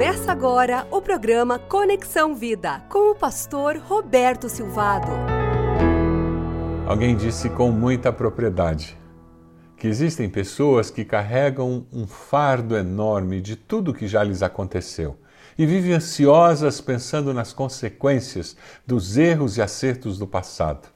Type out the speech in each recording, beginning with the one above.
Começa agora o programa Conexão Vida com o pastor Roberto Silvado. Alguém disse com muita propriedade que existem pessoas que carregam um fardo enorme de tudo que já lhes aconteceu e vivem ansiosas pensando nas consequências dos erros e acertos do passado.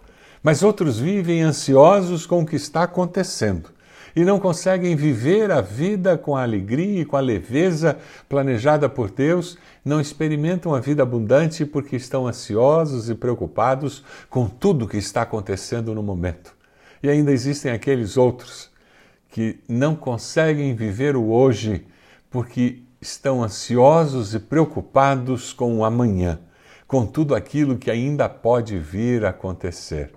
Mas outros vivem ansiosos com o que está acontecendo e não conseguem viver a vida com a alegria e com a leveza planejada por Deus, não experimentam a vida abundante porque estão ansiosos e preocupados com tudo que está acontecendo no momento. E ainda existem aqueles outros que não conseguem viver o hoje porque estão ansiosos e preocupados com o amanhã, com tudo aquilo que ainda pode vir a acontecer.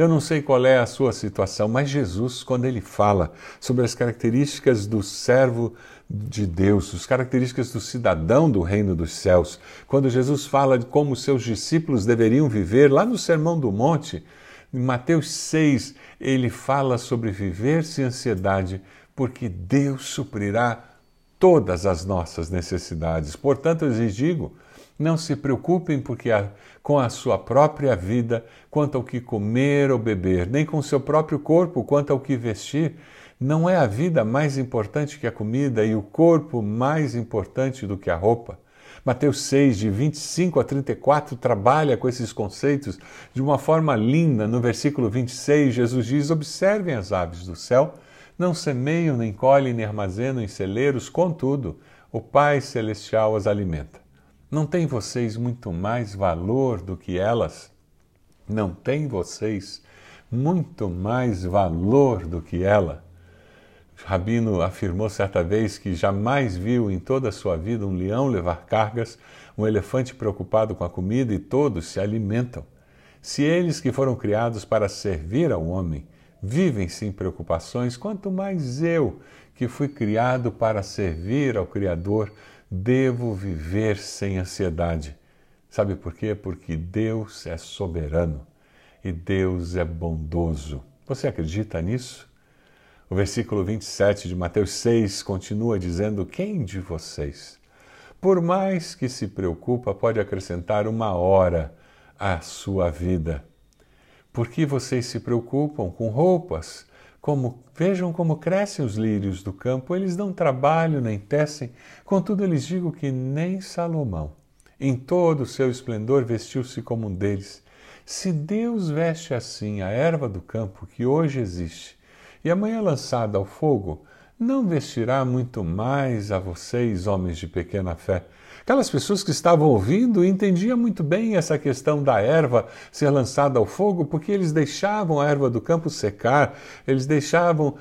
Eu não sei qual é a sua situação, mas Jesus, quando ele fala sobre as características do servo de Deus, as características do cidadão do reino dos céus, quando Jesus fala de como seus discípulos deveriam viver, lá no Sermão do Monte, em Mateus 6, ele fala sobre viver sem ansiedade, porque Deus suprirá todas as nossas necessidades. Portanto, eu lhes digo, não se preocupem porque a, com a sua própria vida quanto ao que comer ou beber, nem com o seu próprio corpo quanto ao que vestir. Não é a vida mais importante que a comida e o corpo mais importante do que a roupa. Mateus 6, de 25 a 34, trabalha com esses conceitos de uma forma linda. No versículo 26, Jesus diz: Observem as aves do céu, não semeiam, nem colhem, nem armazenam em celeiros, contudo, o Pai Celestial as alimenta. Não tem vocês muito mais valor do que elas? Não tem vocês muito mais valor do que ela? Rabino afirmou certa vez que jamais viu em toda a sua vida um leão levar cargas, um elefante preocupado com a comida e todos se alimentam. Se eles que foram criados para servir ao homem vivem sem preocupações, quanto mais eu, que fui criado para servir ao Criador, devo viver sem ansiedade. Sabe por quê? Porque Deus é soberano e Deus é bondoso. Você acredita nisso? O versículo 27 de Mateus 6 continua dizendo: Quem de vocês, por mais que se preocupa, pode acrescentar uma hora à sua vida? Por que vocês se preocupam com roupas? Como, vejam como crescem os lírios do campo, eles não trabalham nem tecem, contudo lhes digo que nem Salomão, em todo o seu esplendor, vestiu-se como um deles. Se Deus veste assim a erva do campo que hoje existe e amanhã lançada ao fogo, não vestirá muito mais a vocês, homens de pequena fé. Aquelas pessoas que estavam ouvindo entendiam muito bem essa questão da erva ser lançada ao fogo, porque eles deixavam a erva do campo secar, eles deixavam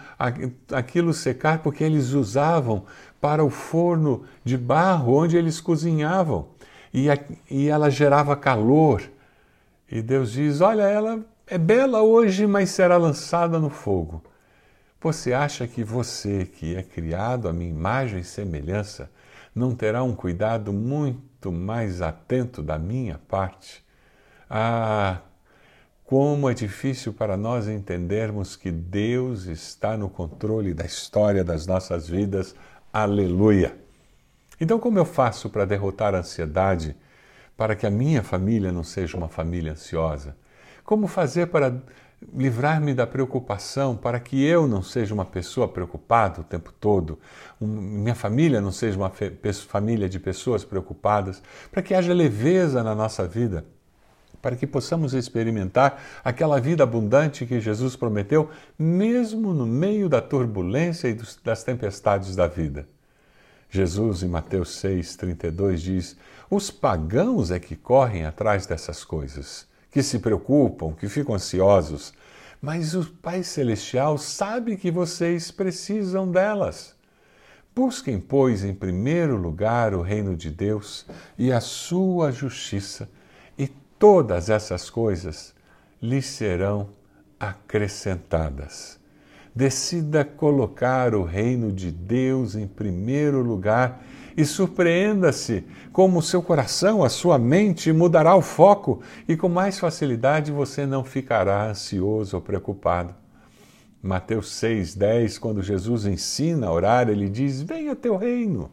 aquilo secar porque eles usavam para o forno de barro onde eles cozinhavam. E, a, e ela gerava calor. E Deus diz: Olha, ela é bela hoje, mas será lançada no fogo. Você acha que você, que é criado à minha imagem e semelhança, não terá um cuidado muito mais atento da minha parte? Ah, como é difícil para nós entendermos que Deus está no controle da história das nossas vidas. Aleluia! Então, como eu faço para derrotar a ansiedade, para que a minha família não seja uma família ansiosa? Como fazer para livrar-me da preocupação para que eu não seja uma pessoa preocupada o tempo todo, um, minha família não seja uma família de pessoas preocupadas, para que haja leveza na nossa vida, para que possamos experimentar aquela vida abundante que Jesus prometeu, mesmo no meio da turbulência e dos, das tempestades da vida. Jesus, em Mateus 6,32, diz: Os pagãos é que correm atrás dessas coisas que se preocupam, que ficam ansiosos, mas o Pai Celestial sabe que vocês precisam delas. Busquem, pois, em primeiro lugar o reino de Deus e a sua justiça, e todas essas coisas lhes serão acrescentadas. Decida colocar o reino de Deus em primeiro lugar e surpreenda-se como o seu coração, a sua mente mudará o foco e com mais facilidade você não ficará ansioso ou preocupado. Mateus 6,10, quando Jesus ensina a orar, ele diz: Venha teu reino.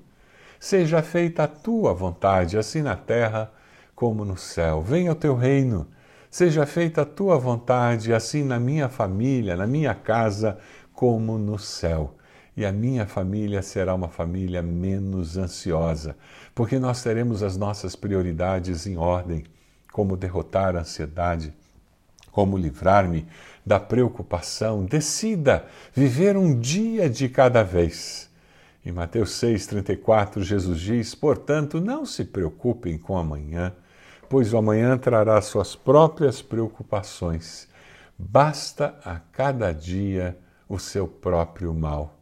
Seja feita a tua vontade, assim na terra como no céu. Venha o teu reino. Seja feita a tua vontade, assim na minha família, na minha casa, como no céu. E a minha família será uma família menos ansiosa, porque nós teremos as nossas prioridades em ordem, como derrotar a ansiedade, como livrar-me da preocupação. Decida viver um dia de cada vez. Em Mateus 6,34, Jesus diz: Portanto, não se preocupem com amanhã, pois o amanhã trará suas próprias preocupações. Basta a cada dia o seu próprio mal.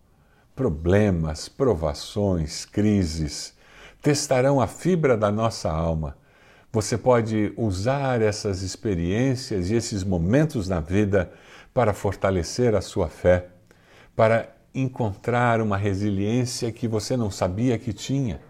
Problemas, provações, crises testarão a fibra da nossa alma você pode usar essas experiências e esses momentos na vida para fortalecer a sua fé, para encontrar uma resiliência que você não sabia que tinha.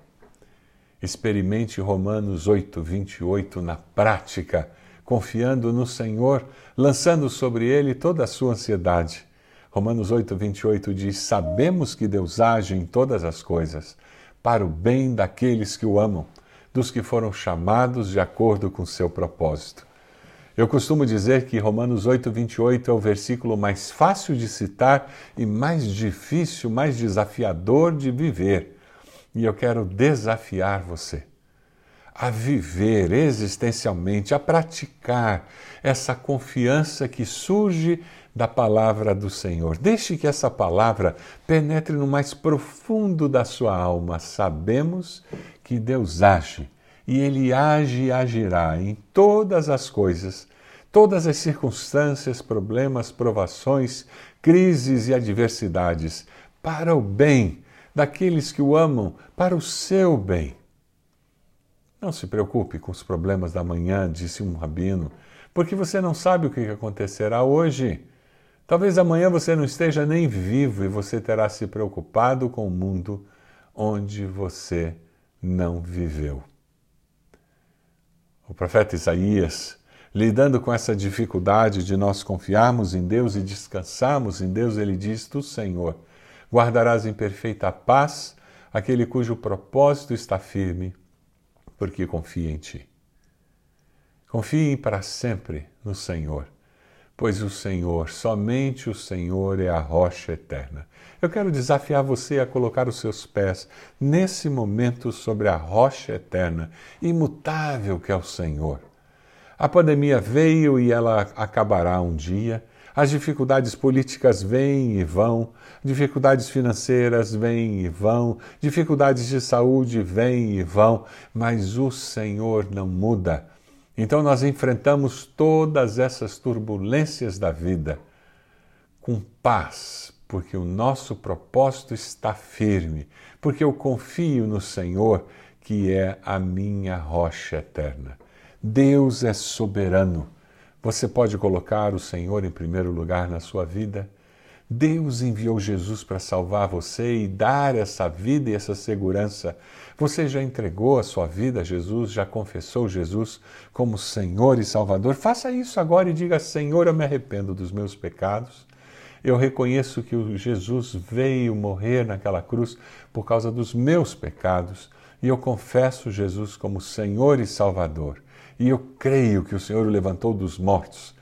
Experimente Romanos 8, 28 na prática, confiando no Senhor, lançando sobre Ele toda a sua ansiedade. Romanos 8, 28 diz: Sabemos que Deus age em todas as coisas, para o bem daqueles que o amam dos que foram chamados de acordo com seu propósito. Eu costumo dizer que Romanos 8, 28 é o versículo mais fácil de citar e mais difícil, mais desafiador de viver. E eu quero desafiar você a viver existencialmente, a praticar essa confiança que surge da palavra do Senhor. Deixe que essa palavra penetre no mais profundo da sua alma. Sabemos que Deus age e Ele age e agirá em todas as coisas, todas as circunstâncias, problemas, provações, crises e adversidades, para o bem daqueles que o amam, para o seu bem. Não se preocupe com os problemas da manhã, disse um rabino, porque você não sabe o que acontecerá hoje. Talvez amanhã você não esteja nem vivo e você terá se preocupado com o mundo onde você não viveu. O profeta Isaías, lidando com essa dificuldade de nós confiarmos em Deus e descansarmos em Deus, ele diz: Tu, Senhor, guardarás em perfeita paz aquele cujo propósito está firme, porque confia em Ti. Confiem para sempre no Senhor pois o Senhor, somente o Senhor é a rocha eterna. Eu quero desafiar você a colocar os seus pés nesse momento sobre a rocha eterna, imutável que é o Senhor. A pandemia veio e ela acabará um dia. As dificuldades políticas vêm e vão, dificuldades financeiras vêm e vão, dificuldades de saúde vêm e vão, mas o Senhor não muda. Então nós enfrentamos todas essas turbulências da vida com paz, porque o nosso propósito está firme, porque eu confio no Senhor, que é a minha rocha eterna. Deus é soberano. Você pode colocar o Senhor em primeiro lugar na sua vida? Deus enviou Jesus para salvar você e dar essa vida e essa segurança. Você já entregou a sua vida a Jesus, já confessou Jesus como Senhor e Salvador? Faça isso agora e diga: Senhor, eu me arrependo dos meus pecados. Eu reconheço que o Jesus veio morrer naquela cruz por causa dos meus pecados e eu confesso Jesus como Senhor e Salvador. E eu creio que o Senhor o levantou dos mortos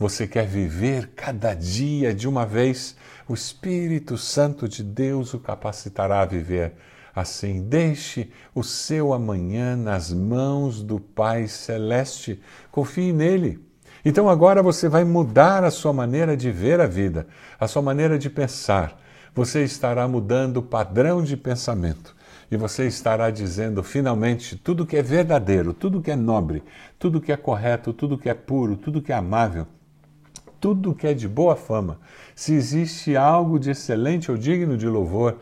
você quer viver cada dia de uma vez? O Espírito Santo de Deus o capacitará a viver assim. Deixe o seu amanhã nas mãos do Pai Celeste. Confie nele. Então agora você vai mudar a sua maneira de ver a vida, a sua maneira de pensar. Você estará mudando o padrão de pensamento e você estará dizendo finalmente tudo que é verdadeiro, tudo que é nobre, tudo que é correto, tudo que é puro, tudo que é amável tudo que é de boa fama, se existe algo de excelente ou digno de louvor,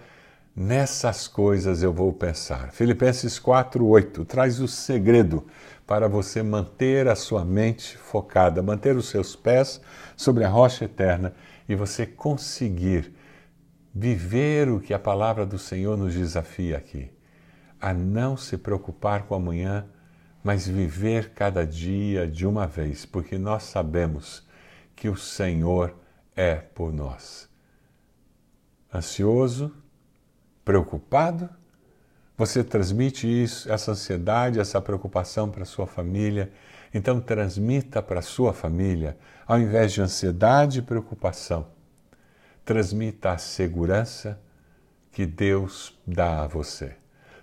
nessas coisas eu vou pensar. Filipenses 4:8 traz o segredo para você manter a sua mente focada, manter os seus pés sobre a rocha eterna e você conseguir viver o que a palavra do Senhor nos desafia aqui, a não se preocupar com amanhã, mas viver cada dia de uma vez, porque nós sabemos que o Senhor é por nós. Ansioso, preocupado, Você transmite isso, essa ansiedade, essa preocupação para sua família. Então transmita para sua família, ao invés de ansiedade e preocupação, transmita a segurança que Deus dá a você.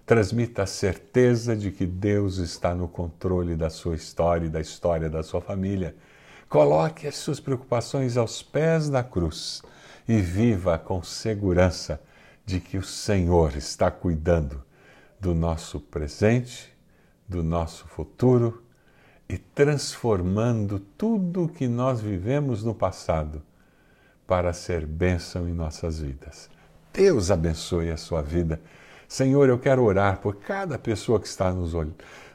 Transmita a certeza de que Deus está no controle da sua história e da história da sua família. Coloque as suas preocupações aos pés da cruz e viva com segurança de que o Senhor está cuidando do nosso presente, do nosso futuro e transformando tudo o que nós vivemos no passado para ser bênção em nossas vidas. Deus abençoe a sua vida. Senhor, eu quero orar por cada pessoa que está nos,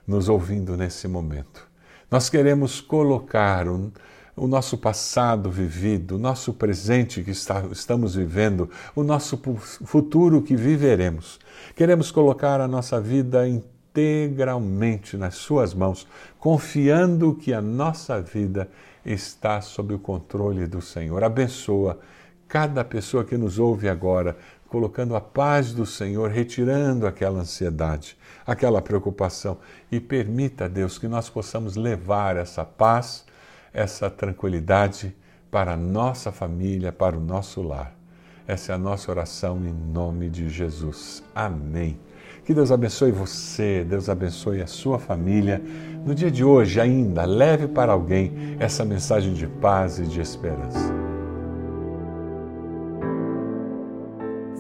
nos ouvindo nesse momento. Nós queremos colocar um, o nosso passado vivido, o nosso presente que está, estamos vivendo, o nosso futuro que viveremos. Queremos colocar a nossa vida integralmente nas Suas mãos, confiando que a nossa vida está sob o controle do Senhor. Abençoa cada pessoa que nos ouve agora, colocando a paz do Senhor, retirando aquela ansiedade, aquela preocupação e permita, Deus, que nós possamos levar essa paz essa tranquilidade para a nossa família, para o nosso lar. Essa é a nossa oração em nome de Jesus. Amém. Que Deus abençoe você, Deus abençoe a sua família. No dia de hoje, ainda, leve para alguém essa mensagem de paz e de esperança.